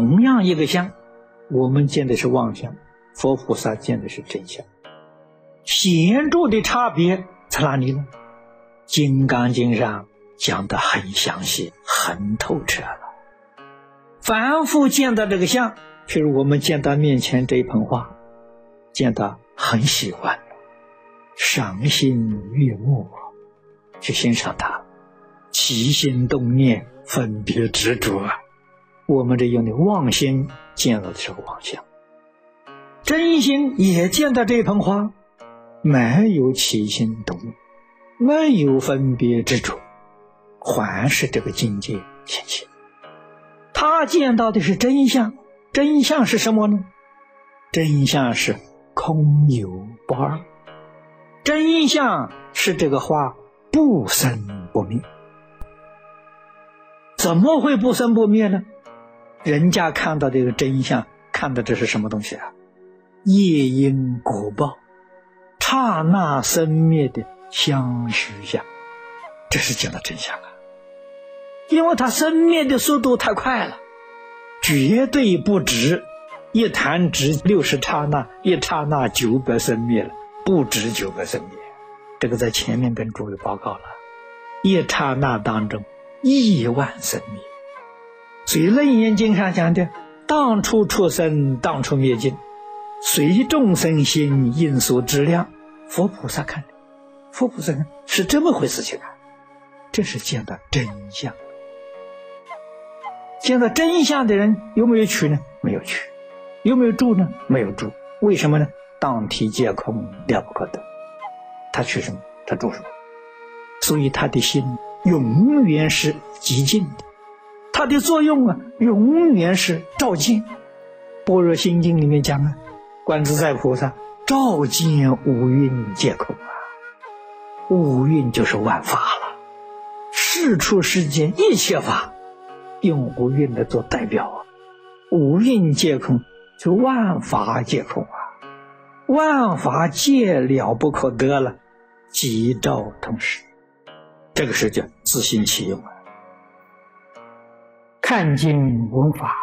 同样一个相，我们见的是妄相，佛菩萨见的是真相，显著的差别在哪里呢？《金刚经》上讲的很详细、很透彻了。凡夫见到这个相，譬如我们见到面前这一盆花，见到很喜欢，赏心悦目，去欣赏它，起心动念，分别执着啊。我们这用的妄心见到的是个妄相，真心也见到这盆花，没有起心动念，没有分别执着，还是这个境界现前。他见到的是真相，真相是什么呢？真相是空有不二，真相是这个花不生不灭。怎么会不生不灭呢？人家看到这个真相，看的这是什么东西啊？业因果报，刹那生灭的相续相，这是讲的真相啊！因为它生灭的速度太快了，绝对不止一弹指六十刹那，一刹那九百生灭了，不止九百生灭。这个在前面跟诸位报告了，一刹那当中亿万生灭。所以《楞严经》上讲的“当初出生，当初灭尽，随众生心应所知量”，佛菩萨看的，佛菩萨看是这么回事情啊！这是见到真相。见到真相的人有没有取呢？没有取。有没有住呢？没有住。为什么呢？当体皆空，了不可得。他取什么？他住什么？所以他的心永远是极静的。它的作用啊，永远是照见。《般若心经》里面讲啊，观自在菩萨照见五蕴皆空啊，五蕴就是万法了。世出世间一切法，用五蕴来做代表啊，五蕴皆空，就万法皆空啊，万法皆了不可得了，即照同时，这个是叫自行其用啊。看经闻法，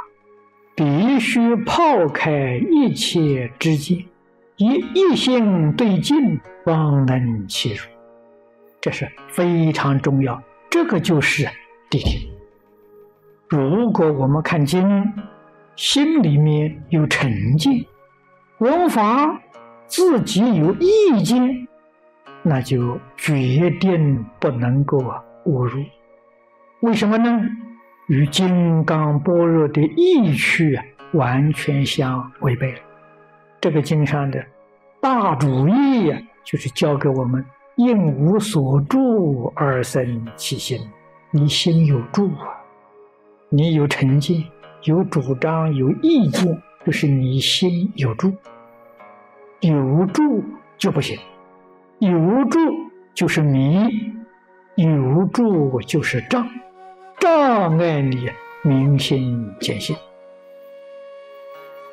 必须抛开一切之见，以一心对境，方能切入。这是非常重要。这个就是谛听。如果我们看经，心里面有成见，闻法自己有意见，那就决定不能够误入。为什么呢？与金刚般若的意趣完全相违背了。这个经上的大主意呀，就是教给我们：应无所住而生其心。你心有住啊，你有成见、有主张、有意见，就是你心有住。有住就不行，有住就是迷，有住就是障。障碍你明心见性，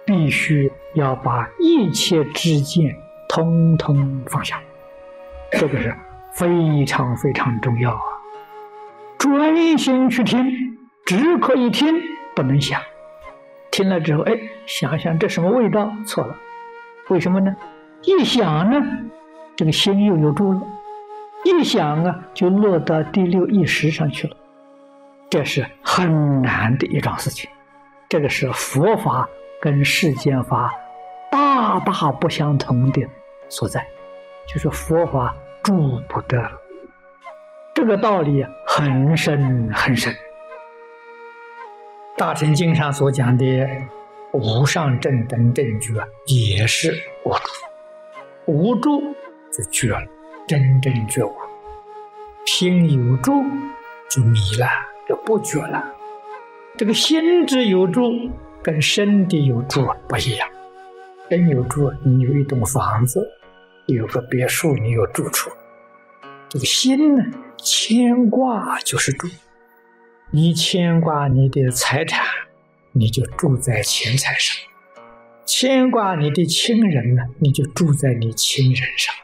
必须要把一切之见通通放下，这个是非常非常重要啊！专心去听，只可以听，不能想。听了之后，哎，想想这什么味道？错了，为什么呢？一想呢，这个心又有住了，一想啊，就落到第六意识上去了。这是很难的一桩事情，这个是佛法跟世间法大大不相同的所在，就是佛法住不得。这个道理很深很深。大乘经上所讲的无上正等正觉，也是无住，无住就绝了，真正觉悟，心有住就迷了。就不觉了。这个心之有住，跟身体有住不一样。身有住，你有一栋房子，有个别墅，你有住处。这个心呢，牵挂就是住。你牵挂你的财产，你就住在钱财上；牵挂你的亲人呢，你就住在你亲人上。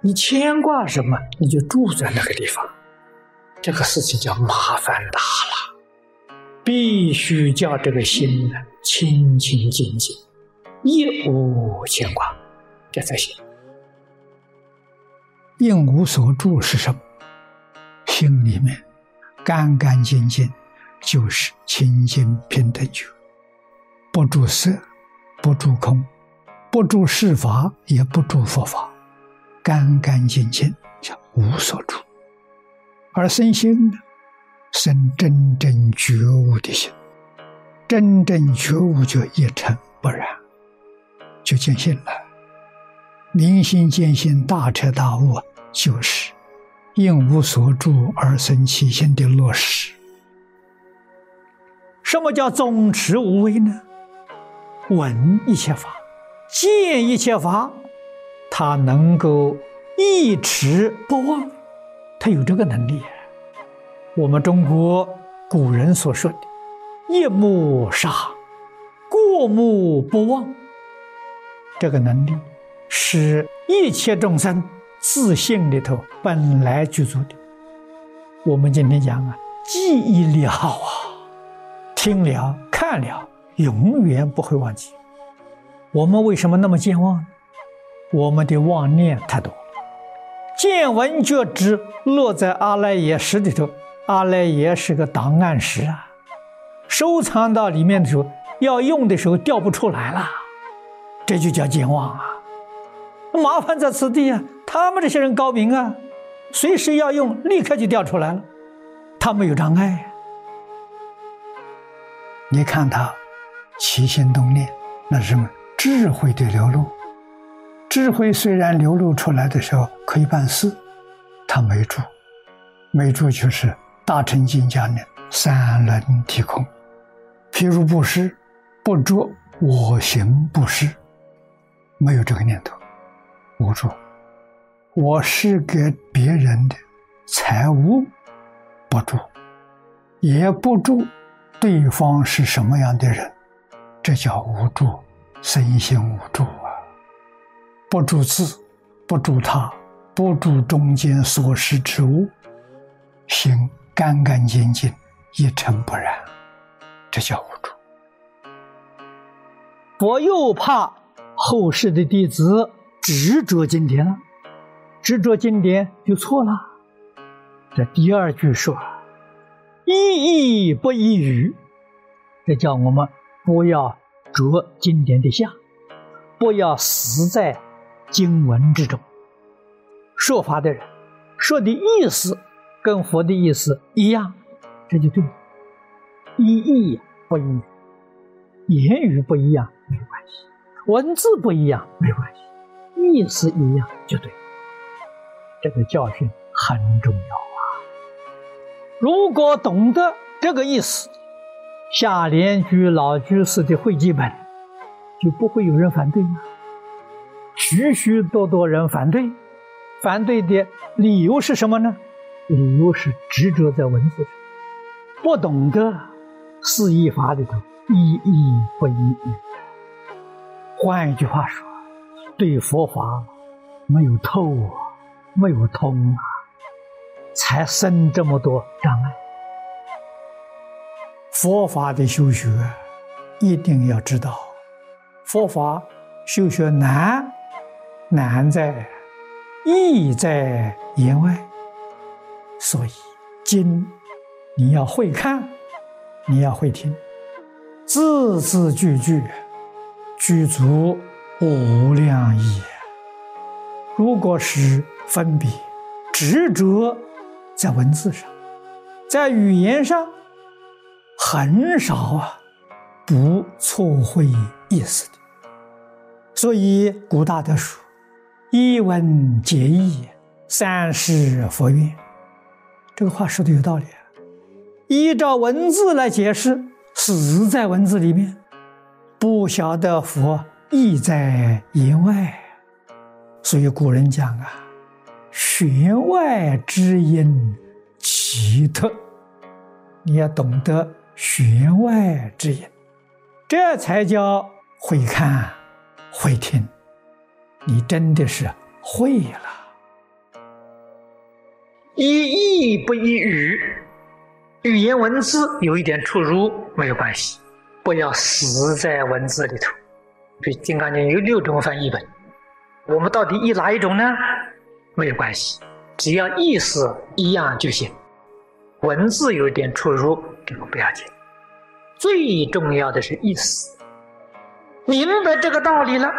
你牵挂什么，你就住在那个地方。这个事情叫麻烦大了，必须叫这个心呢清清净净，一无牵挂，这才行。应无所住是什么？心里面干干净净，就是清净平等觉，不住色，不住空，不住世法，也不住佛法，干干净净叫无所住。而生心呢，生真正觉悟的心，真正觉悟就一尘不染，就见性了。明心见性，大彻大悟，就是应无所住而生其心的落实。什么叫总持无为呢？闻一切法，见一切法，他能够一持不忘。他有这个能力，我们中国古人所说的“一目杀，过目不忘”，这个能力是一切众生自信里头本来具足的。我们今天讲啊，记忆力好啊，听了看了，永远不会忘记。我们为什么那么健忘？我们的妄念太多。见闻觉知落在阿赖耶识里头，阿赖耶是个档案室啊，收藏到里面的时候，要用的时候调不出来了，这就叫健忘啊！麻烦在此地啊，他们这些人高明啊，随时要用，立刻就调出来了，他没有障碍。你看他起心动念，那是什么？智慧的流露。智慧虽然流露出来的时候可以办事，他没住，没住就是大乘经讲的三轮体空。譬如布施，不着我行布施，没有这个念头，无助。我是给别人的财物，不住，也不住对方是什么样的人，这叫无助，身心无助。不住自，不住他，不住中间所识之物，心干干净净，一尘不染，这叫无助。我又怕后世的弟子执着经典了，执着经典就错了。这第二句说：“一意不一语”，这叫我们不要着经典的相，不要死在。经文之中，说法的人说的意思跟佛的意思一样，这就对了。意义不一样，言语不一样没关系，文字不一样没关系，意思一样就对。这个教训很重要啊！如果懂得这个意思，下莲居老居士的会记本就不会有人反对吗？许许多多人反对，反对的理由是什么呢？理由是执着在文字上，不懂得四义法里头一义不一义。换一句话说，对佛法没有透啊，没有通啊，才生这么多障碍。佛法的修学一定要知道，佛法修学难。难在意在言外，所以经你要会看，你要会听，字字句句具足无量意。如果是分别执着在文字上，在语言上，很少啊不错会意思的。所以古大德说。一文解义，三世佛愿。这个话说的有道理啊！依照文字来解释，死在文字里面，不晓得佛意在言外。所以古人讲啊，弦外之音奇特。你要懂得弦外之音，这才叫会看会听。你真的是会了，一意不一语，语言文字有一点出入没有关系，不要死在文字里头。这《金刚经》有六种翻译本，我们到底译哪一种呢？没有关系，只要意思一样就行。文字有点出入，这个不要紧。最重要的是意思，明白这个道理了，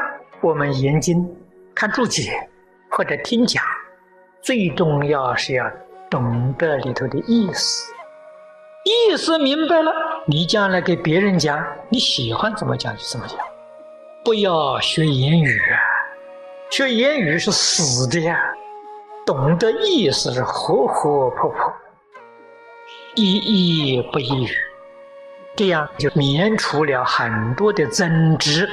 我们研经、看注解或者听讲，最重要是要懂得里头的意思。意思明白了，你将来给别人讲，你喜欢怎么讲就怎么讲，不要学言语啊，学言语是死的呀。懂得意思是活活泼泼，一意不一语，这样就免除了很多的争执。